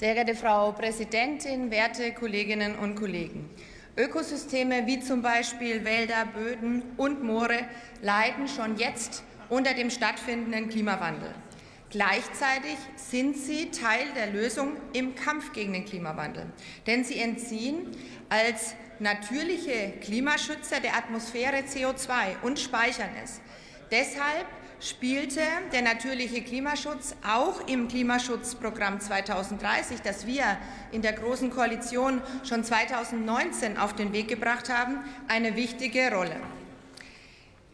Sehr geehrte Frau Präsidentin, werte Kolleginnen und Kollegen! Ökosysteme wie zum Beispiel Wälder, Böden und Moore leiden schon jetzt unter dem stattfindenden Klimawandel. Gleichzeitig sind sie Teil der Lösung im Kampf gegen den Klimawandel, denn sie entziehen als natürliche Klimaschützer der Atmosphäre CO2 und speichern es. Deshalb spielte der natürliche Klimaschutz auch im Klimaschutzprogramm 2030, das wir in der Großen Koalition schon 2019 auf den Weg gebracht haben, eine wichtige Rolle.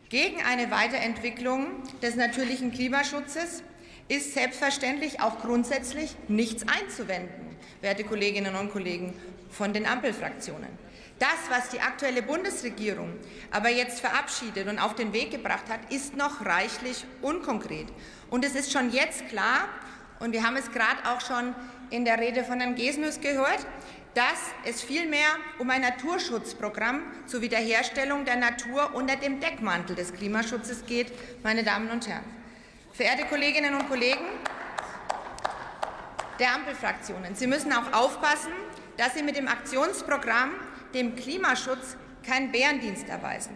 Gegen eine Weiterentwicklung des natürlichen Klimaschutzes ist selbstverständlich auch grundsätzlich nichts einzuwenden, werte Kolleginnen und Kollegen von den Ampelfraktionen. Das, was die aktuelle Bundesregierung aber jetzt verabschiedet und auf den Weg gebracht hat, ist noch reichlich unkonkret. Und es ist schon jetzt klar, und wir haben es gerade auch schon in der Rede von Herrn Gesnus gehört, dass es vielmehr um ein Naturschutzprogramm zur Wiederherstellung der Natur unter dem Deckmantel des Klimaschutzes geht, meine Damen und Herren. Verehrte Kolleginnen und Kollegen der Ampelfraktionen, Sie müssen auch aufpassen, dass Sie mit dem Aktionsprogramm dem Klimaschutz keinen Bärendienst erweisen.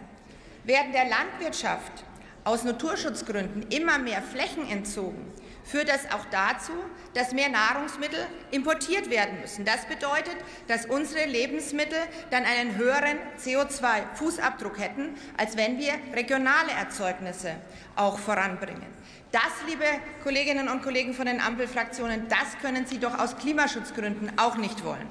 Werden der Landwirtschaft aus Naturschutzgründen immer mehr Flächen entzogen, führt das auch dazu, dass mehr Nahrungsmittel importiert werden müssen. Das bedeutet, dass unsere Lebensmittel dann einen höheren CO2-Fußabdruck hätten, als wenn wir regionale Erzeugnisse auch voranbringen. Das, liebe Kolleginnen und Kollegen von den Ampelfraktionen, das können Sie doch aus Klimaschutzgründen auch nicht wollen.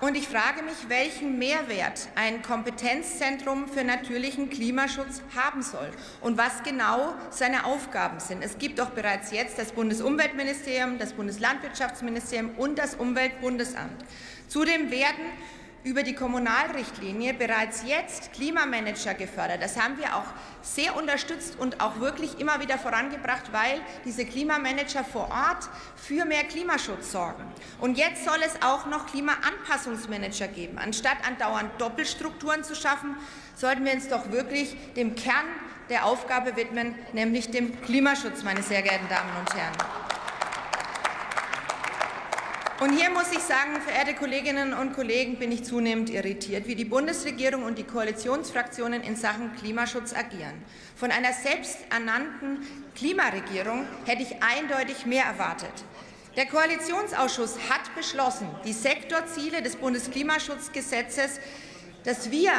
Und ich frage mich, welchen Mehrwert ein Kompetenzzentrum für natürlichen Klimaschutz haben soll und was genau seine Aufgaben sind. Es gibt doch bereits jetzt das Bundesumweltministerium, das Bundeslandwirtschaftsministerium und das Umweltbundesamt. Zudem werden über die Kommunalrichtlinie bereits jetzt Klimamanager gefördert. Das haben wir auch sehr unterstützt und auch wirklich immer wieder vorangebracht, weil diese Klimamanager vor Ort für mehr Klimaschutz sorgen. Und jetzt soll es auch noch Klimaanpassungsmanager geben. Anstatt andauernd Doppelstrukturen zu schaffen, sollten wir uns doch wirklich dem Kern der Aufgabe widmen, nämlich dem Klimaschutz, meine sehr geehrten Damen und Herren. Und hier muss ich sagen, verehrte Kolleginnen und Kollegen, bin ich zunehmend irritiert, wie die Bundesregierung und die Koalitionsfraktionen in Sachen Klimaschutz agieren. Von einer selbsternannten Klimaregierung hätte ich eindeutig mehr erwartet. Der Koalitionsausschuss hat beschlossen, die Sektorziele des Bundesklimaschutzgesetzes, das wir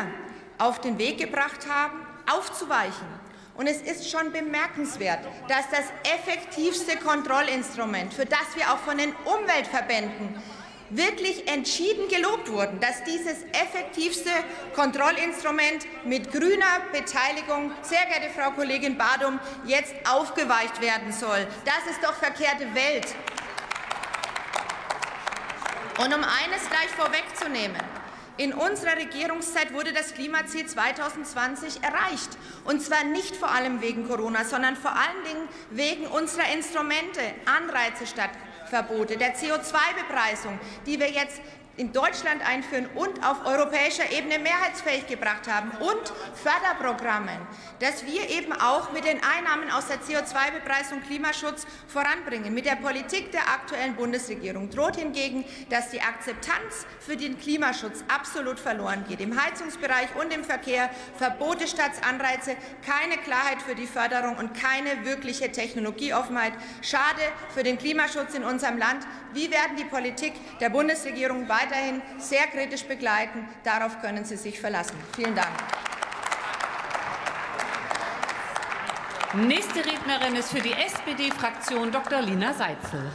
auf den Weg gebracht haben, aufzuweichen und es ist schon bemerkenswert, dass das effektivste Kontrollinstrument, für das wir auch von den Umweltverbänden wirklich entschieden gelobt wurden, dass dieses effektivste Kontrollinstrument mit grüner Beteiligung, sehr geehrte Frau Kollegin Badum, jetzt aufgeweicht werden soll. Das ist doch verkehrte Welt. Und um eines gleich vorwegzunehmen, in unserer Regierungszeit wurde das Klimaziel 2020 erreicht. Und zwar nicht vor allem wegen Corona, sondern vor allen Dingen wegen unserer Instrumente, Anreize statt Verbote, der CO2-Bepreisung, die wir jetzt in Deutschland einführen und auf europäischer Ebene mehrheitsfähig gebracht haben und Förderprogrammen, dass wir eben auch mit den Einnahmen aus der CO2-Bepreisung Klimaschutz voranbringen. Mit der Politik der aktuellen Bundesregierung droht hingegen, dass die Akzeptanz für den Klimaschutz absolut verloren geht. Im Heizungsbereich und im Verkehr Verbote statt Anreize, keine Klarheit für die Förderung und keine wirkliche Technologieoffenheit. Schade für den Klimaschutz in unserem Land. Wie werden die Politik der Bundesregierung weiter weiterhin sehr kritisch begleiten. Darauf können Sie sich verlassen. Vielen Dank. Nächste Rednerin ist für die SPD-Fraktion Dr. Lina Seitzel.